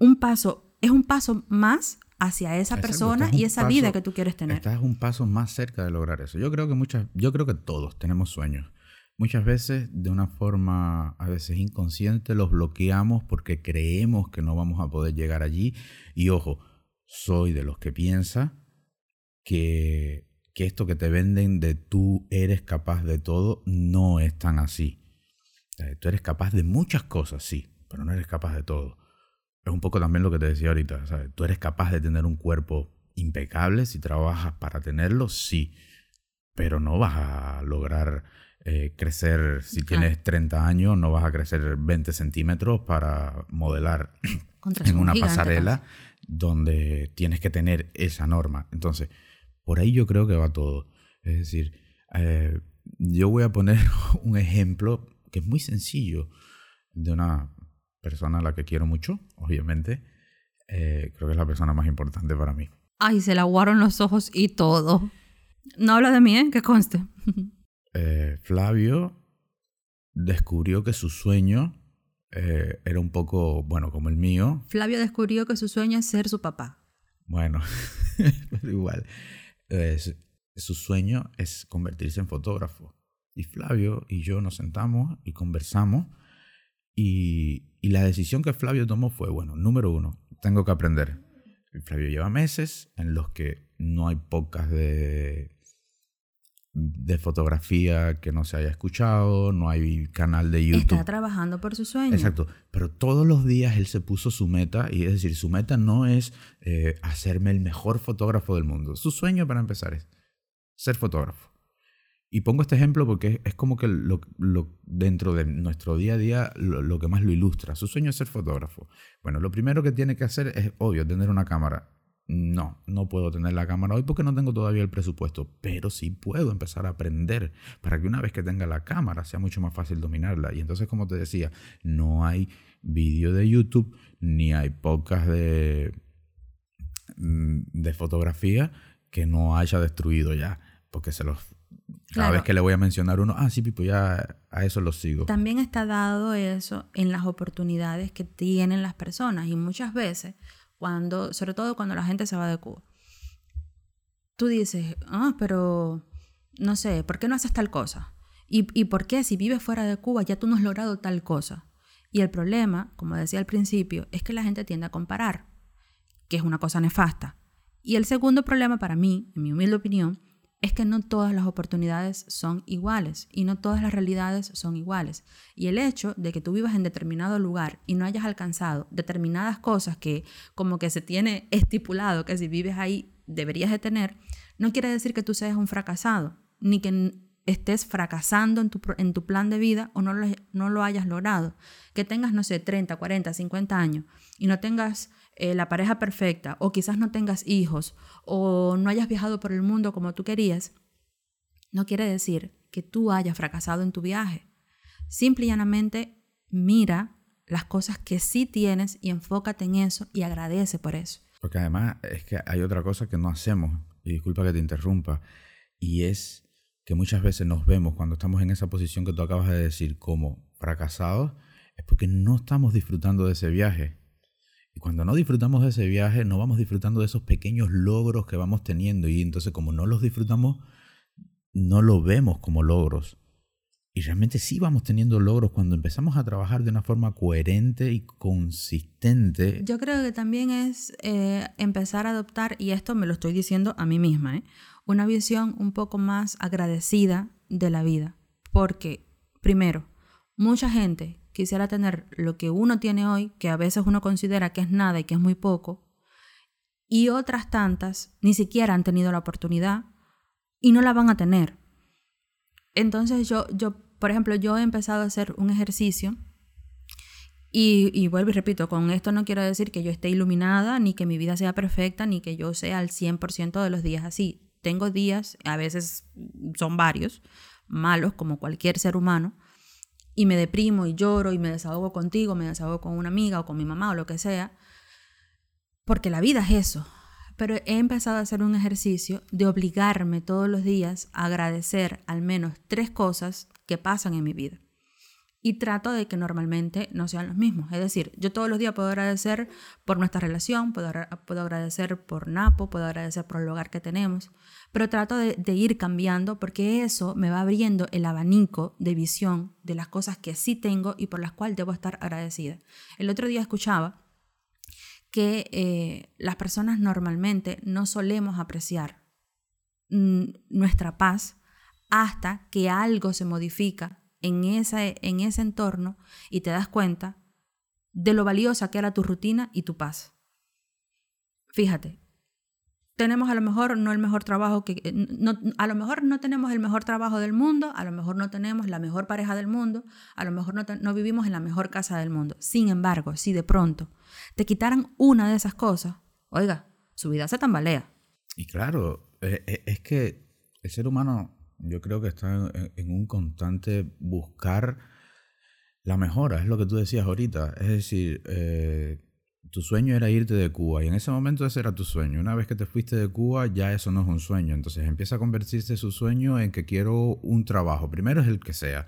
un paso, es un paso más hacia esa persona y esa vida que tú quieres tener. Estás un paso más cerca de lograr eso. Yo creo que muchas, yo creo que todos tenemos sueños. Muchas veces, de una forma a veces inconsciente, los bloqueamos porque creemos que no vamos a poder llegar allí. Y ojo, soy de los que piensa que, que esto que te venden de tú eres capaz de todo no es tan así. Tú eres capaz de muchas cosas, sí, pero no eres capaz de todo. Es un poco también lo que te decía ahorita. Tú eres capaz de tener un cuerpo impecable si trabajas para tenerlo, sí, pero no vas a lograr eh, crecer, si tienes 30 años, no vas a crecer 20 centímetros para modelar en una pasarela donde tienes que tener esa norma. Entonces, por ahí yo creo que va todo. Es decir, eh, yo voy a poner un ejemplo que es muy sencillo de una persona a la que quiero mucho, obviamente. Eh, creo que es la persona más importante para mí. Ay, se le aguaron los ojos y todo. No habla de mí, ¿eh? Que conste. Eh, Flavio descubrió que su sueño eh, era un poco, bueno, como el mío. Flavio descubrió que su sueño es ser su papá. Bueno, pero igual. su sueño es convertirse en fotógrafo. Y Flavio y yo nos sentamos y conversamos. Y, y la decisión que Flavio tomó fue, bueno, número uno, tengo que aprender. Flavio lleva meses en los que no hay pocas de de fotografía que no se haya escuchado, no hay canal de YouTube. Está trabajando por su sueño. Exacto, pero todos los días él se puso su meta, y es decir, su meta no es eh, hacerme el mejor fotógrafo del mundo. Su sueño para empezar es ser fotógrafo. Y pongo este ejemplo porque es, como que lo, dentro de nuestro día a día lo, que más lo ilustra. Su sueño es ser fotógrafo. Bueno, lo primero que tiene que hacer es, obvio, tener una cámara no, no puedo tener la cámara hoy porque no tengo todavía el presupuesto, pero sí puedo empezar a aprender para que una vez que tenga la cámara sea mucho más fácil dominarla. Y entonces, como te decía, no hay vídeo de YouTube ni hay podcast de, mm, de fotografía que no haya destruido ya, porque se los cada vez que le voy a mencionar uno, ah, sí, Pipo, ya a eso lo sigo. También está dado eso en las oportunidades que tienen las personas y muchas veces cuando, sobre todo cuando la gente se va de Cuba. Tú dices, ah, pero no sé, ¿por qué no haces tal cosa? ¿Y, ¿Y por qué si vives fuera de Cuba ya tú no has logrado tal cosa? Y el problema, como decía al principio, es que la gente tiende a comparar, que es una cosa nefasta. Y el segundo problema para mí, en mi humilde opinión, es que no todas las oportunidades son iguales y no todas las realidades son iguales. Y el hecho de que tú vivas en determinado lugar y no hayas alcanzado determinadas cosas que como que se tiene estipulado que si vives ahí deberías de tener, no quiere decir que tú seas un fracasado, ni que estés fracasando en tu, en tu plan de vida o no lo, no lo hayas logrado. Que tengas, no sé, 30, 40, 50 años y no tengas eh, la pareja perfecta o quizás no tengas hijos o no hayas viajado por el mundo como tú querías, no quiere decir que tú hayas fracasado en tu viaje. Simple y llanamente mira las cosas que sí tienes y enfócate en eso y agradece por eso. Porque además es que hay otra cosa que no hacemos, y disculpa que te interrumpa, y es que muchas veces nos vemos cuando estamos en esa posición que tú acabas de decir como fracasados, es porque no estamos disfrutando de ese viaje. Y cuando no disfrutamos de ese viaje, no vamos disfrutando de esos pequeños logros que vamos teniendo. Y entonces como no los disfrutamos, no lo vemos como logros. Y realmente sí vamos teniendo logros cuando empezamos a trabajar de una forma coherente y consistente. Yo creo que también es eh, empezar a adoptar, y esto me lo estoy diciendo a mí misma, ¿eh? una visión un poco más agradecida de la vida. Porque, primero, mucha gente quisiera tener lo que uno tiene hoy, que a veces uno considera que es nada y que es muy poco, y otras tantas ni siquiera han tenido la oportunidad y no la van a tener. Entonces yo, yo por ejemplo, yo he empezado a hacer un ejercicio y, y, vuelvo y repito, con esto no quiero decir que yo esté iluminada, ni que mi vida sea perfecta, ni que yo sea al 100% de los días así. Tengo días, a veces son varios, malos como cualquier ser humano, y me deprimo y lloro y me desahogo contigo, me desahogo con una amiga o con mi mamá o lo que sea, porque la vida es eso. Pero he empezado a hacer un ejercicio de obligarme todos los días a agradecer al menos tres cosas que pasan en mi vida. Y trato de que normalmente no sean los mismos. Es decir, yo todos los días puedo agradecer por nuestra relación, puedo, puedo agradecer por Napo, puedo agradecer por el hogar que tenemos, pero trato de, ir cambiando porque eso me va abriendo el abanico de visión de las cosas que sí tengo y por las cuales debo estar agradecida. El otro día escuchaba que eh, las personas normalmente no solemos apreciar mm, nuestra paz hasta que algo se modifica en, en ese entorno y te das cuenta de lo valiosa que era tu rutina y tu paz. Fíjate, tenemos a lo mejor no el mejor trabajo que no, a lo mejor no tenemos el mejor trabajo del mundo, a lo mejor no tenemos la mejor pareja del mundo, a lo mejor no, no vivimos en la mejor casa del mundo. Sin embargo, si de pronto te quitaran una de esas cosas, oiga, su vida se tambalea. Y claro, e, e, es que el ser humano yo creo que está en, un constante buscar la mejora, es lo que tú decías ahorita. Es decir, eh, tu sueño era irte de Cuba y en ese momento ese era tu sueño. Una vez que te fuiste de Cuba ya eso no es un sueño. Entonces empieza a convertirse su sueño en que quiero un trabajo. Primero es el que sea.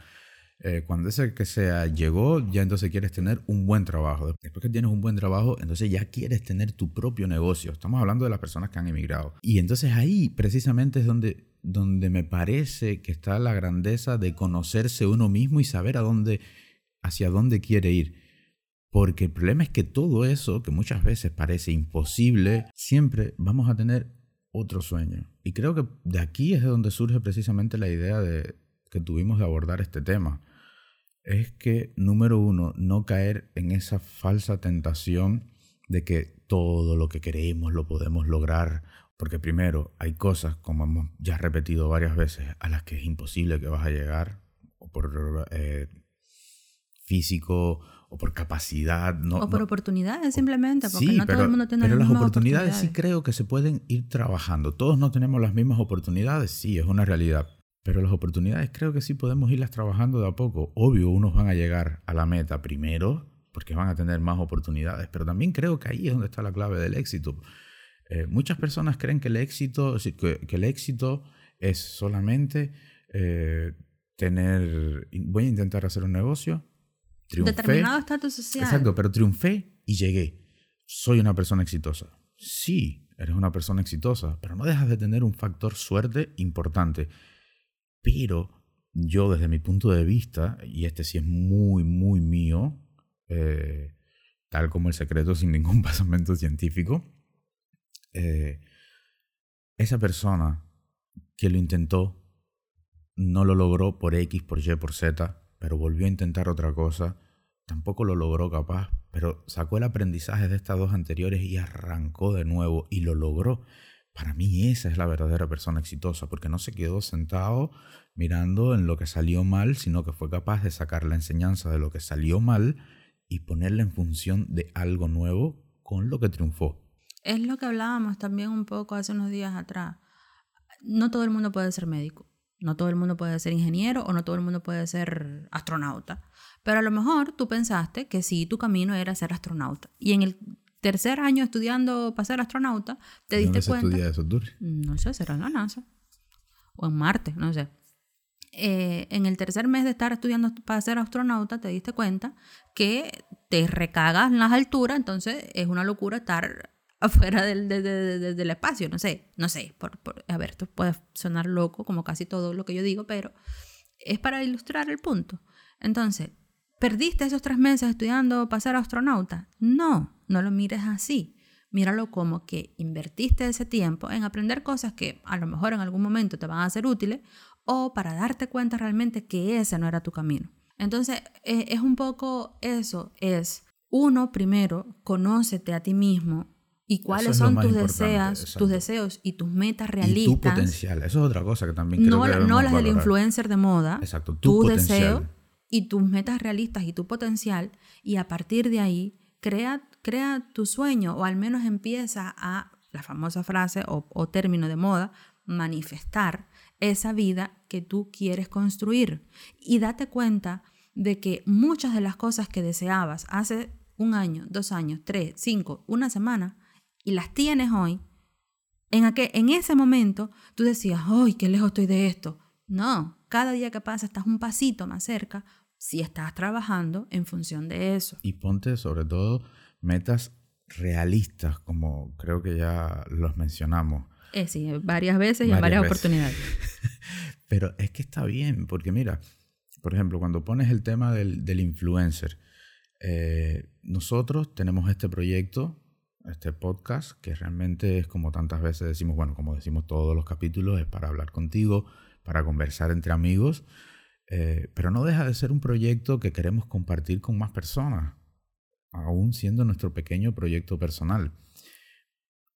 Eh, cuando ese que sea llegó, ya entonces quieres tener un buen trabajo. Después que tienes un buen trabajo, entonces ya quieres tener tu propio negocio. Estamos hablando de las personas que han emigrado. Y entonces ahí precisamente es donde donde me parece que está la grandeza de conocerse uno mismo y saber a hacia dónde quiere ir. Porque el problema es que todo eso, que muchas veces parece imposible, siempre vamos a tener otro sueño. Y creo que de aquí es de donde surge precisamente la idea de, que tuvimos de abordar este tema. Es que, número uno, no caer en esa falsa tentación de que todo lo que queremos lo podemos lograr porque primero hay cosas, como hemos ya repetido varias veces, a las que es imposible que vas a llegar, o por eh, físico, o por capacidad. No, o por oportunidades simplemente, porque no todo el mundo tiene pero las, oportunidades, oportunidades sí creo que se pueden ir trabajando. Todos no tenemos las mismas oportunidades, sí, es una realidad. Pero las oportunidades creo que sí podemos irlas trabajando de a poco. Obvio, unos van a llegar a la meta primero, porque van a tener más oportunidades, pero también creo que ahí es donde está la clave del éxito. Eh, muchas personas creen que el éxito, que, el éxito es solamente eh, tener, voy a intentar hacer un negocio, triunfé. Determinado estatus social. Exacto, pero triunfé y llegué. Soy una persona exitosa. Sí, eres una persona exitosa, pero no dejas de tener un factor suerte importante. Pero yo desde mi punto de vista, y este sí es muy, muy mío, eh, tal como el secreto sin ningún basamento científico, eh, esa persona que lo intentó no lo logró por X, por Y, por Z, pero volvió a intentar otra cosa, tampoco lo logró capaz, pero sacó el aprendizaje de estas dos anteriores y arrancó de nuevo y lo logró. Para mí esa es la verdadera persona exitosa, porque no se quedó sentado mirando en lo que salió mal, sino que fue capaz de sacar la enseñanza de lo que salió mal y ponerla en función de algo nuevo con lo que triunfó. Es lo que hablábamos también un poco hace unos días atrás. No todo el mundo puede ser médico, no todo el mundo puede ser ingeniero o no todo el mundo puede ser astronauta. Pero a lo mejor tú pensaste que sí, tu camino era ser astronauta. Y en el tercer año estudiando para ser astronauta, te diste ¿Dónde cuenta. se estudia eso, Duri? No sé, será en la NASA. O en Marte, no sé. Eh, en el tercer mes de estar estudiando para ser astronauta, te diste cuenta que te recagas en las alturas, entonces es una locura estar afuera del, de- de- de- del espacio, no sé, no sé. Por, por- a ver, esto puede sonar loco, como casi todo lo que yo digo, pero es para ilustrar el punto. Entonces, ¿perdiste esos tres meses estudiando para ser astronauta? No, no lo mires así. Míralo como que invertiste ese tiempo en aprender cosas que a lo mejor en algún momento te van a ser útiles o para darte cuenta realmente que ese no era tu camino. Entonces, eh, es un poco eso, es uno primero, conócete a ti mismo y cuáles es son tus deseos, exacto. tus deseos y tus metas Y tu realistas. potencial. Eso es otra cosa que también creo no, que no las del influencer de moda, Exacto, tu tu, deseo y tus metas realistas y tu potencial y a partir de ahí crea, crea tu sueño o al menos empieza a, la famosa frase o, o término de moda, manifestar esa vida que tú quieres construir y date cuenta de que muchas de las cosas que deseabas hace un año, dos años, tres, cinco, una semana y las tienes hoy, en, aquel, en ese momento tú decías, ¡ay, qué lejos estoy de esto! No, cada día que pasa estás un pasito más cerca si estás trabajando en función de eso. Y ponte sobre todo metas realistas, como creo que ya los mencionamos. Eh, sí, varias veces y en Varias varias veces. oportunidades. Pero es que está bien, porque mira, por ejemplo, cuando pones el tema del, del influencer, eh, nosotros tenemos este proyecto, este podcast, que realmente es como tantas veces decimos, bueno, como decimos todos los capítulos, es para hablar contigo, para conversar entre amigos, eh, pero no deja de ser un proyecto que queremos compartir con más personas, aún siendo nuestro pequeño proyecto personal.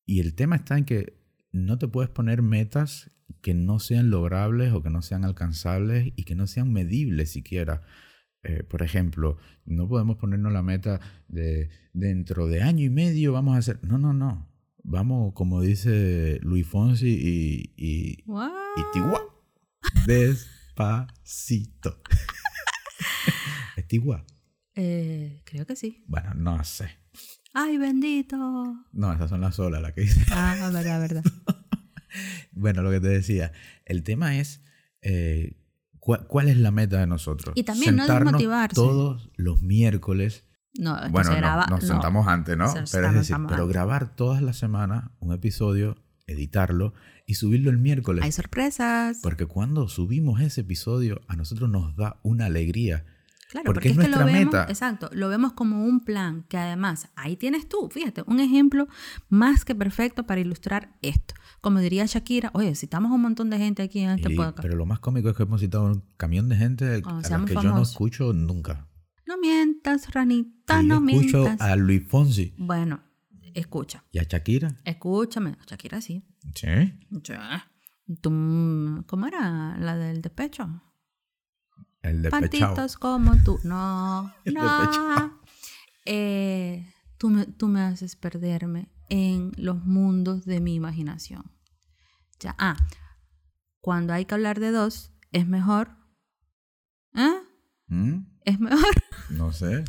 Y el tema está en que no te puedes poner metas que no sean logrables o que no sean alcanzables y que no sean medibles siquiera. Eh, por ejemplo, no podemos ponernos la meta de dentro de año y medio vamos a hacer... No, no, no. Vamos, como dice Luis Fonsi y, y, What? y Tigua. Despacito. ¿Es Tigua? Eh, creo que sí. Bueno, no sé. ¡Ay, bendito! No, esas son las olas las que dice. Ah, verdad, verdad. Bueno, lo que te decía, el tema es eh, ¿cuál, cuál es la meta de nosotros. Y también no Sentarnos desmotivarse. todos los miércoles. No, es que Bueno, se no, graba- nos no. sentamos antes, ¿no? Se- Pero es decir, pero grabar todas las semanas un episodio, editarlo y subirlo el miércoles. Hay sorpresas. Porque cuando subimos ese episodio, a nosotros nos da una alegría. Claro, porque porque, es es, que lo nuestra vemos, meta. exacto, lo vemos como un plan que además ahí tienes tú, fíjate, un ejemplo más que perfecto para ilustrar esto. Como diría Shakira, oye, citamos un montón de gente aquí en este Y- podcast. pero lo más cómico es que hemos citado un camión de gente Cuando a la que yo no escucho nunca. No mientas, ranita, Y no escucho mientas. a Luis Fonsi Bueno, escucha, y a Shakira. escúchame, Shakira sí. Sí. Tú, ¿Cómo era la del despecho? El. Pantitos como tú. No, no. Eh, tú, me, tú me haces perderme en los mundos de mi imaginación. Ya. Ah, cuando hay que hablar de dos, es mejor. ¿Eh? ¿Mm? Es mejor. No sé.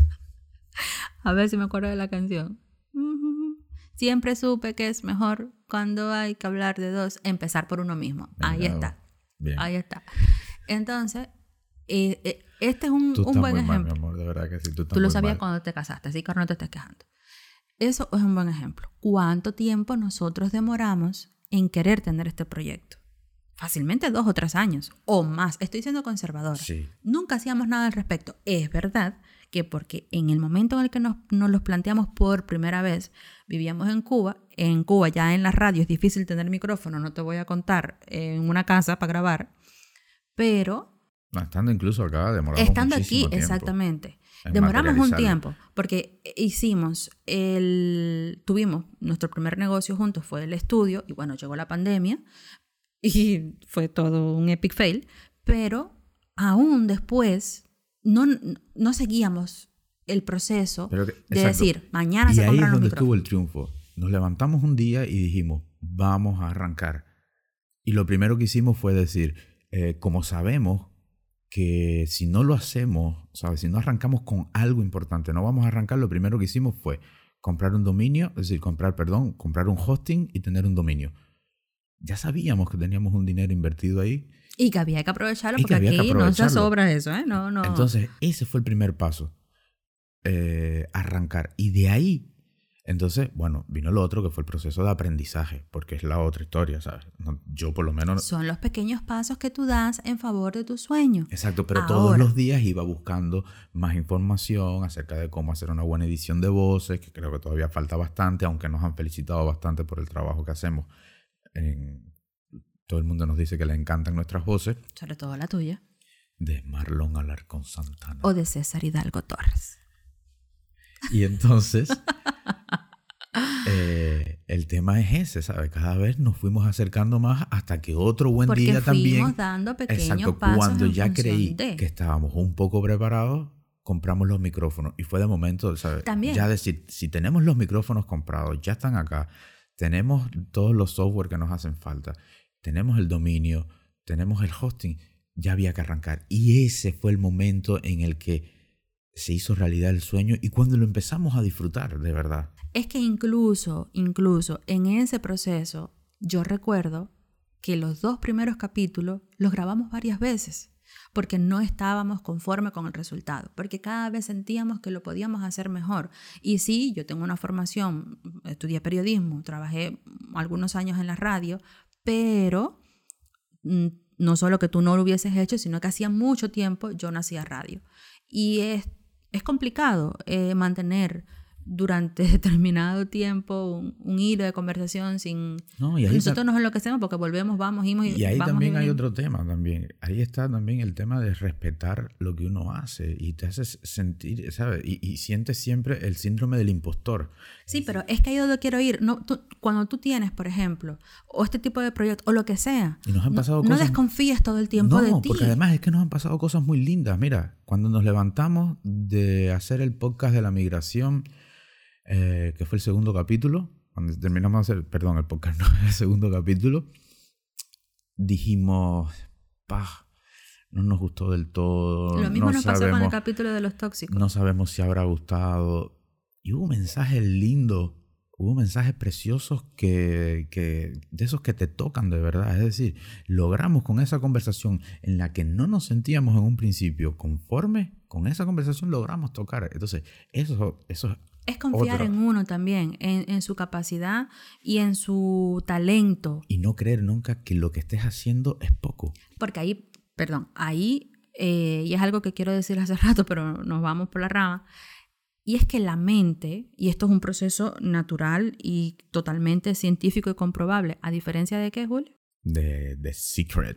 A ver si me acuerdo de la canción. Siempre supe que es mejor cuando hay que hablar de dos, empezar por uno mismo. Ahí está. Bien. Ahí está. Entonces, eh, eh, este es un, tú un estás buen muy mal, ejemplo. mi amor, de verdad que sí. Tú, estás Tú lo muy sabías mal. cuando te casaste, así que ahora no te estés quejando. Eso es un buen ejemplo. ¿Cuánto tiempo nosotros demoramos en querer tener este proyecto? Fácilmente dos o tres años o más. Estoy siendo conservadora. Sí. Nunca hacíamos nada al respecto. Es verdad que porque en el momento en el que nos, nos los planteamos por primera vez, vivíamos en Cuba. En Cuba ya en la radio es difícil tener micrófono, no te voy a contar, en una casa para grabar. Pero No, estando incluso acá demoramos Estando aquí, tiempo exactamente. en Demoramos un tiempo porque hicimos el tuvimos nuestro primer negocio juntos fue el estudio y bueno, llegó la pandemia y fue todo un epic fail, pero aún después no, no seguíamos el proceso que- de exacto. decir, mañana y se ahí es compran donde estuvo el triunfo. Nos levantamos un día y dijimos, vamos a arrancar. Y lo primero que hicimos fue decir, eh, como sabemos que si no lo hacemos, ¿sabes? si no arrancamos con algo importante, no vamos a arrancar, lo primero que hicimos fue comprar un dominio, es decir, comprar, perdón, comprar un hosting y tener un dominio. Ya sabíamos que teníamos un dinero invertido ahí. Y que había que aprovecharlo porque que aquí no se sobra eso, ¿eh? No, no. Entonces, ese fue el primer paso. eh, arrancar. Y de ahí, entonces, bueno, vino lo otro que fue el proceso de aprendizaje, porque es la otra historia, ¿sabes? No, yo por lo menos... son los pequeños pasos que tú das en favor de tu sueño. Exacto, pero todos los días iba buscando más información acerca de cómo hacer una buena edición de voces, que creo que todavía falta bastante, aunque nos han felicitado bastante por el trabajo que hacemos. En- todo el mundo nos dice que le encantan nuestras voces. Sobre todo la tuya. De Marlon Alarcón Santana. O de César Hidalgo Torres. Y entonces, eh, el tema es ese, ¿sabes? Cada vez nos fuimos acercando más hasta que otro buen Porque día fuimos también. dando pequeños Exacto, pasos cuando en ya creí de. que estábamos un poco preparados, compramos los micrófonos. Y fue de momento, ¿sabes? También. Ya decir, si tenemos los micrófonos comprados, ya están acá, tenemos todos los software que nos hacen falta, tenemos el dominio, tenemos el hosting, ya había que arrancar. Y ese fue el momento en el que se hizo realidad el sueño y cuando lo empezamos a disfrutar, de verdad. Es que incluso, incluso en ese proceso, yo recuerdo que los dos primeros capítulos los grabamos varias veces porque no estábamos conforme con el resultado, porque cada vez sentíamos que lo podíamos hacer mejor. Y sí, yo tengo una formación, estudié periodismo, trabajé algunos años en la radio, pero mm, no solo que tú no lo hubieses hecho, sino que hacía mucho tiempo yo no hacía radio. Y es, es complicado eh, mantener durante determinado tiempo un, un hilo de conversación sin... No, y Nosotros nos enloquecemos porque volvemos, vamos, y, y ahí vamos también hay otro tema también. Ahí está también el tema de respetar lo que uno hace y te haces sentir, ¿sabes? Y, y sientes siempre el síndrome del impostor. Sí, pero es que ahí es donde quiero ir. No, tú- cuando tú tienes, por ejemplo, o este tipo de proyecto, o lo que sea, Y nos han no- pasado no, cosas... desconfíes todo el tiempo no, de ti. porque además es que nos han pasado cosas muy lindas. Mira, cuando nos levantamos de hacer el podcast de la migración, eh, que fue el segundo capítulo, cuando terminamos de hacer, perdón, el podcast no, el segundo capítulo, dijimos, pa, no nos gustó del todo. Lo mismo no nos pasó con el sabemos- capítulo de los tóxicos. no sabemos si habrá gustado. Y hubo mensajes lindos, hubo mensajes preciosos que, que, de esos que te tocan de verdad. Es decir, logramos con esa conversación en la que no nos sentíamos en un principio conforme, con esa conversación logramos tocar. Entonces, eso, eso Es confiar Otra. en uno también, en, en su capacidad y en su talento. y no creer nunca que lo que estés haciendo es poco. Porque ahí, perdón, ahí, eh, y es algo que quiero decir hace rato, pero nos vamos por la rama, y es que la mente, y esto es un proceso natural y totalmente científico y comprobable, a diferencia de qué, Julio, De, de secret.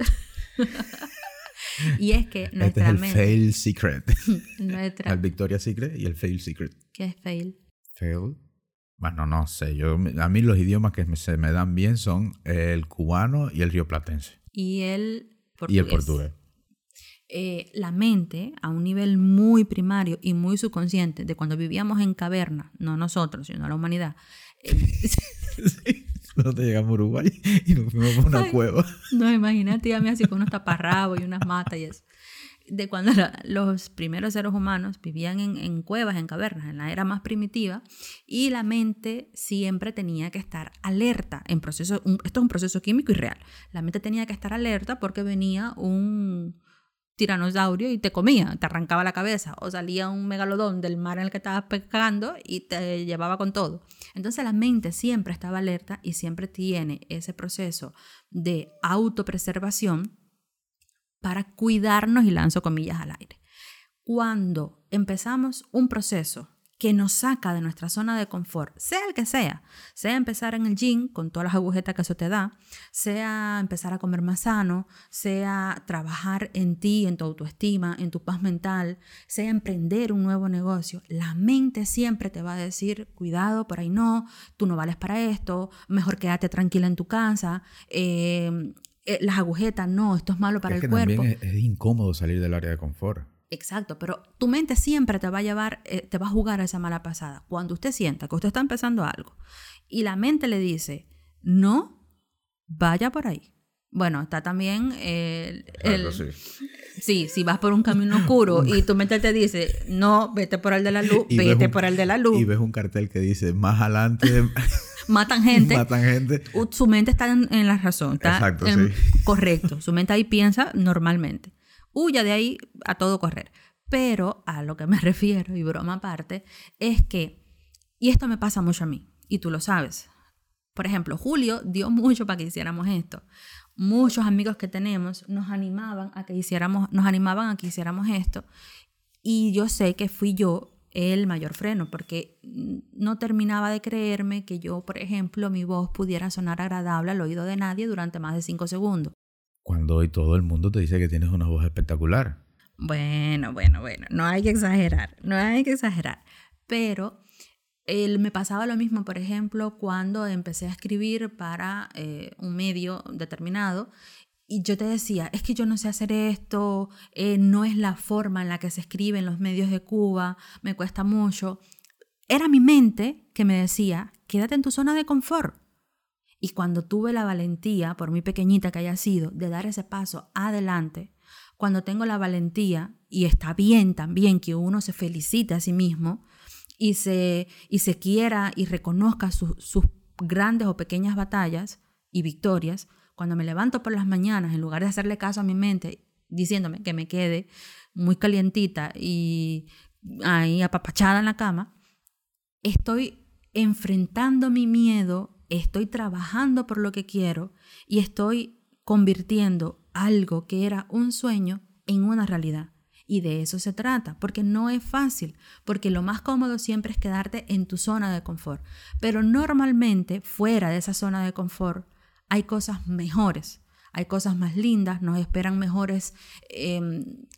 y es que este es nuestra el mente, fail secret. nuestra, el Victoria Secret y el fail secret. ¿qué es fail? Fail. Bueno, no sé. Yo, a mí los idiomas que me- se me dan bien son el cubano y el rioplatense. Y el portugués. Y el portugués. eh, la mente a un nivel muy primario y muy subconsciente de cuando vivíamos en caverna, no nosotros, sino la humanidad. eh, Sí. Nosotros llegamos a Uruguay y nos fuimos por una Ay. cueva. no, imagínate, ya me así con unos taparrabos y unas matas y eso. De cuando los primeros seres humanos vivían en, en cuevas, en cavernas, en la era más primitiva, y la mente siempre tenía que estar alerta en proceso, un- esto es un proceso químico y real. La mente tenía que estar alerta porque venía un tiranosaurio y te comía, te arrancaba la cabeza, o salía un megalodón del mar en el que estabas pescando y te llevaba con todo. Entonces la mente siempre estaba alerta y siempre tiene ese proceso de autopreservación para cuidarnos y lanzo comillas al aire. Cuando empezamos un proceso que nos saca de nuestra zona de confort, sea el que sea, sea empezar en el gym con todas las agujetas que eso te da, sea empezar a comer más sano, sea trabajar en ti, en tu autoestima, en tu paz mental, sea emprender un nuevo negocio, la mente siempre te va a decir, cuidado, por ahí no, tú no vales para esto, mejor quédate tranquila en tu casa, eh, eh, las agujetas, no, esto es malo para es el que cuerpo. También es, es incómodo salir del área de confort. Exacto, pero tu mente siempre te va a llevar, eh, te va a jugar a esa mala pasada. Cuando usted sienta que usted está empezando algo y la mente le dice, no, vaya por ahí. Bueno, está también el... el- Claro, sí. sí, si vas por un camino oscuro y tu mente te dice, no, vete por el de la luz, Y vete un- por el de la luz. Y ves un cartel que dice, más adelante Matan gente. matan gente. u- Su mente está en, en la razón. Está Exacto, en- sí. Correcto. Su mente ahí piensa normalmente. Huya de ahí a todo correr. Pero a lo que me refiero, y broma aparte, es que, y esto me pasa mucho a mí, y tú lo sabes. Por ejemplo, Julio dio mucho para que hiciéramos esto. Muchos amigos que tenemos nos animaban a que hiciéramos, nos animaban a que hiciéramos esto. Y yo sé que fui yo el mayor freno, porque no terminaba de creerme que yo, por ejemplo, mi voz pudiera sonar agradable al oído de nadie durante más de cinco segundos. Cuando hoy todo el mundo te dice que tienes una voz espectacular. Bueno, bueno, bueno, no hay que exagerar, no hay que exagerar. Pero él me pasaba lo mismo, por ejemplo, cuando empecé a escribir para eh, un medio determinado y yo te decía, es que yo no sé hacer esto, eh, no es la forma en la que se escribe en los medios de Cuba, me cuesta mucho. Era mi mente que me decía, quédate en tu zona de confort. Y cuando tuve la valentía, por muy pequeñita que haya sido, de dar ese paso adelante, cuando tengo la valentía, y está bien también que uno se felicite a sí mismo y se, y se quiera y reconozca su- sus grandes o pequeñas batallas y victorias, cuando me levanto por las mañanas, en lugar de hacerle caso a mi mente, diciéndome que me quede muy calientita y ahí apapachada en la cama, estoy enfrentando mi miedo, estoy trabajando por lo que quiero y estoy convirtiendo algo que era un sueño en una realidad. Y de eso se trata, porque no es fácil, porque lo más cómodo siempre es quedarte en tu zona de confort. Pero normalmente fuera de esa zona de confort hay cosas mejores, hay cosas más lindas, nos esperan mejores eh,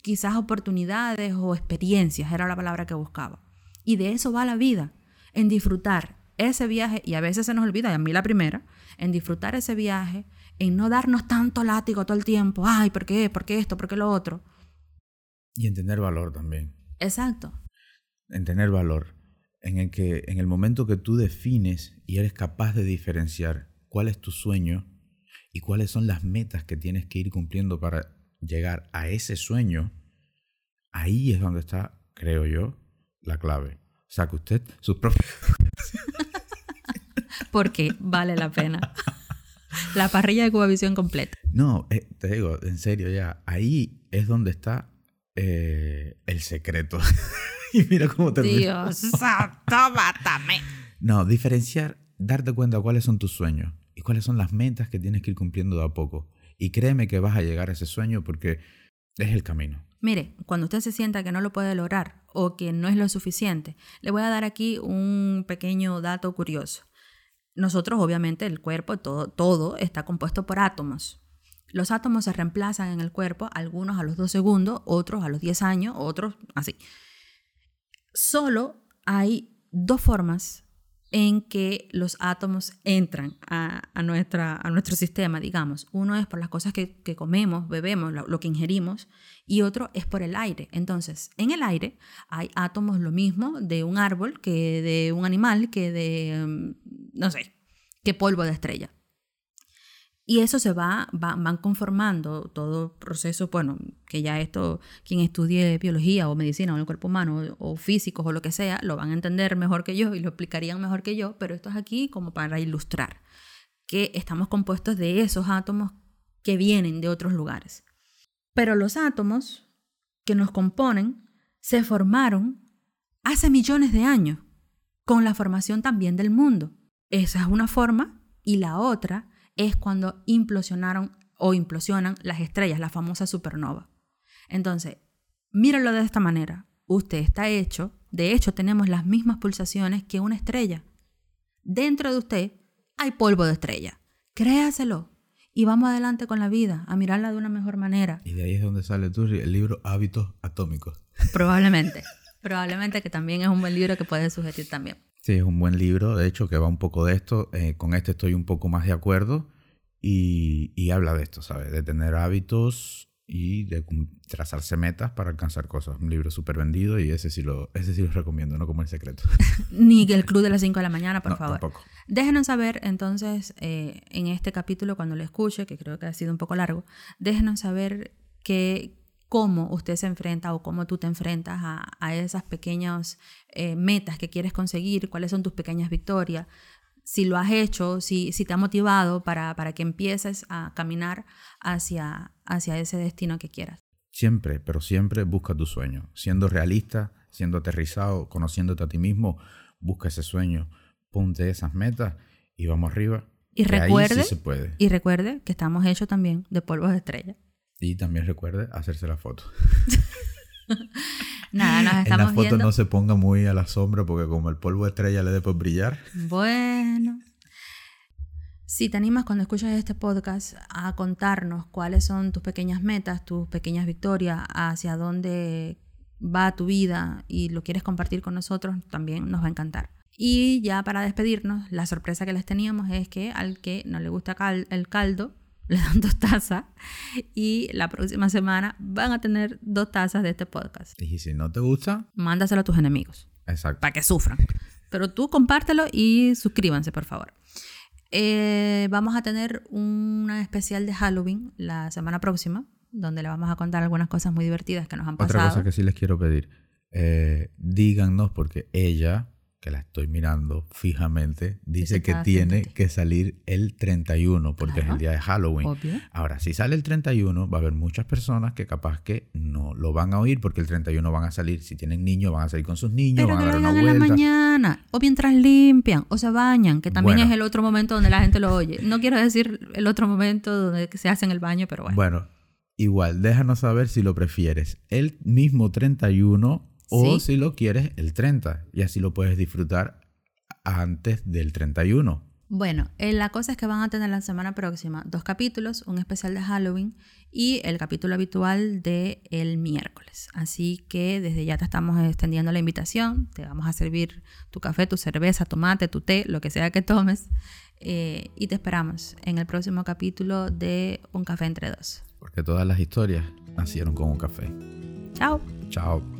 quizás oportunidades o experiencias, era la palabra que buscaba. Y de eso va la vida, en disfrutar ese viaje, y a veces se nos olvida, y a mí la primera, en disfrutar ese viaje, en no darnos tanto látigo todo el tiempo, ay, ¿por qué? ¿Por qué esto? ¿Por qué lo otro? Y en tener valor también. Exacto. En tener valor. En el que en el momento que tú defines y eres capaz de diferenciar cuál es tu sueño y cuáles son las metas que tienes que ir cumpliendo para llegar a ese sueño, ahí es donde está, creo yo, la clave. O sea, que usted, sus propios... Porque vale la pena. La parrilla de Cubavisión completa. No, eh, te digo, en serio ya, ahí es donde está eh, el secreto. y mira cómo termina. Dios santo, mátame. No, diferenciar, darte cuenta cuáles son tus sueños cuáles son las metas que tienes que ir cumpliendo de a poco. Y créeme que vas a llegar a ese sueño porque es el camino. Mire, cuando usted se sienta que no lo puede lograr o que no es lo suficiente, le voy a dar aquí un pequeño dato curioso. Nosotros, obviamente, el cuerpo, todo, todo está compuesto por átomos. Los átomos se reemplazan en el cuerpo, algunos a los 2 segundos, otros a los 10 años, otros así. Solo hay dos formas en que los átomos entran a, nuestra, a nuestro sistema, digamos. Uno es por las cosas que, comemos, bebemos, lo, lo, que ingerimos, y otro es por el aire. Entonces, en el aire hay átomos lo mismo de un árbol que de un animal, que de, um, no sé, que polvo de estrella. Y eso se va, va, van conformando todo proceso, bueno, que ya esto, quien estudie biología o medicina o el cuerpo humano o físicos o lo que sea, lo van a entender mejor que yo y lo explicarían mejor que yo, pero esto es aquí como para ilustrar que estamos compuestos de esos átomos que vienen de otros lugares. Pero los átomos que nos componen se formaron hace millones de años, con la formación también del mundo. Esa es una forma y la otra es cuando implosionaron o implosionan las estrellas, la famosa supernova. Entonces, míralo de esta manera. Usted está hecho de hecho, tenemos las mismas pulsaciones que una estrella. Dentro de usted hay polvo de estrella. Créaselo. Y vamos adelante con la vida, a mirarla de una mejor manera. Y de ahí es donde sale tu el libro Hábitos Atómicos. Probablemente. Probablemente que también es un buen libro que puedes sugerir también. Sí, es un buen libro, de hecho, que va un poco de esto. Eh, con este estoy un poco más de acuerdo y, y habla de esto, ¿sabes? De tener hábitos y de trazarse metas para alcanzar cosas. Un libro súper vendido y ese sí, lo, ese sí lo recomiendo, no como el secreto. Ni el club de las 5 de la mañana, por No, favor. tampoco. Déjenos saber entonces eh, en este capítulo cuando lo escuche, que creo que ha sido un poco largo, déjenos saber que, cómo usted se enfrenta o cómo tú te enfrentas a, a esas pequeñas eh, metas que quieres conseguir, cuáles son tus pequeñas victorias, si lo has hecho, si, si te ha motivado para, para que empieces a caminar hacia, hacia ese destino que quieras. Siempre, pero siempre busca tu sueño. Siendo realista, siendo aterrizado, conociéndote a ti mismo, busca ese sueño, ponte esas metas y vamos arriba. Y recuerde, sí se puede. y recuerde que estamos hechos también de polvos de estrella. Y también recuerde hacerse la foto. Nada, nos En la estamos foto viendo. no se ponga muy a la sombra porque como el polvo de estrella le dé por brillar. Bueno. Si te animas cuando escuchas este podcast a contarnos cuáles son tus pequeñas metas, tus pequeñas victorias, hacia dónde va tu vida y lo quieres compartir con nosotros, también nos va a encantar. Y ya para despedirnos, la sorpresa que les teníamos es que al que no le gusta cal- el caldo, le dan dos tazas y la próxima semana van a tener dos tazas de este podcast. Y si no te gusta, Mándaselo a tus enemigos exacto. para que sufran. Pero tú compártelo y suscríbanse, por favor. Eh, vamos a tener una especial de Halloween la semana próxima, donde le vamos a contar algunas cosas muy divertidas que nos han pasado. Otra cosa que sí les quiero pedir. eh, díganos, porque ella, que la estoy mirando fijamente, dice que tiene que salir el 31, porque es el día de Halloween. Obvio. Ahora, si sale el 31, va a haber muchas personas que capaz que no lo van a oír, porque el 31 van a salir, si tienen niños, van a salir con sus niños, Pero van a dar una digan en la vuelta. mañana, o mientras limpian, o se bañan, que también Bueno. es el otro momento donde la gente lo oye. No quiero decir el otro momento donde se hace en el baño, pero bueno. Bueno, igual, déjanos saber si lo prefieres el mismo 31 o Sí. si lo quieres el 30. Y así lo puedes disfrutar antes del 31. Bueno, eh, la cosa es que van a tener la semana próxima dos capítulos, un especial de Halloween y el capítulo habitual de el miércoles. Así que desde ya te estamos extendiendo la invitación, te vamos a servir tu café, tu cerveza, tu mate, tu té, lo que sea que tomes eh, y te esperamos en el próximo capítulo de Un Café entre dos. Porque todas las historias nacieron con un café. Chao. Chao.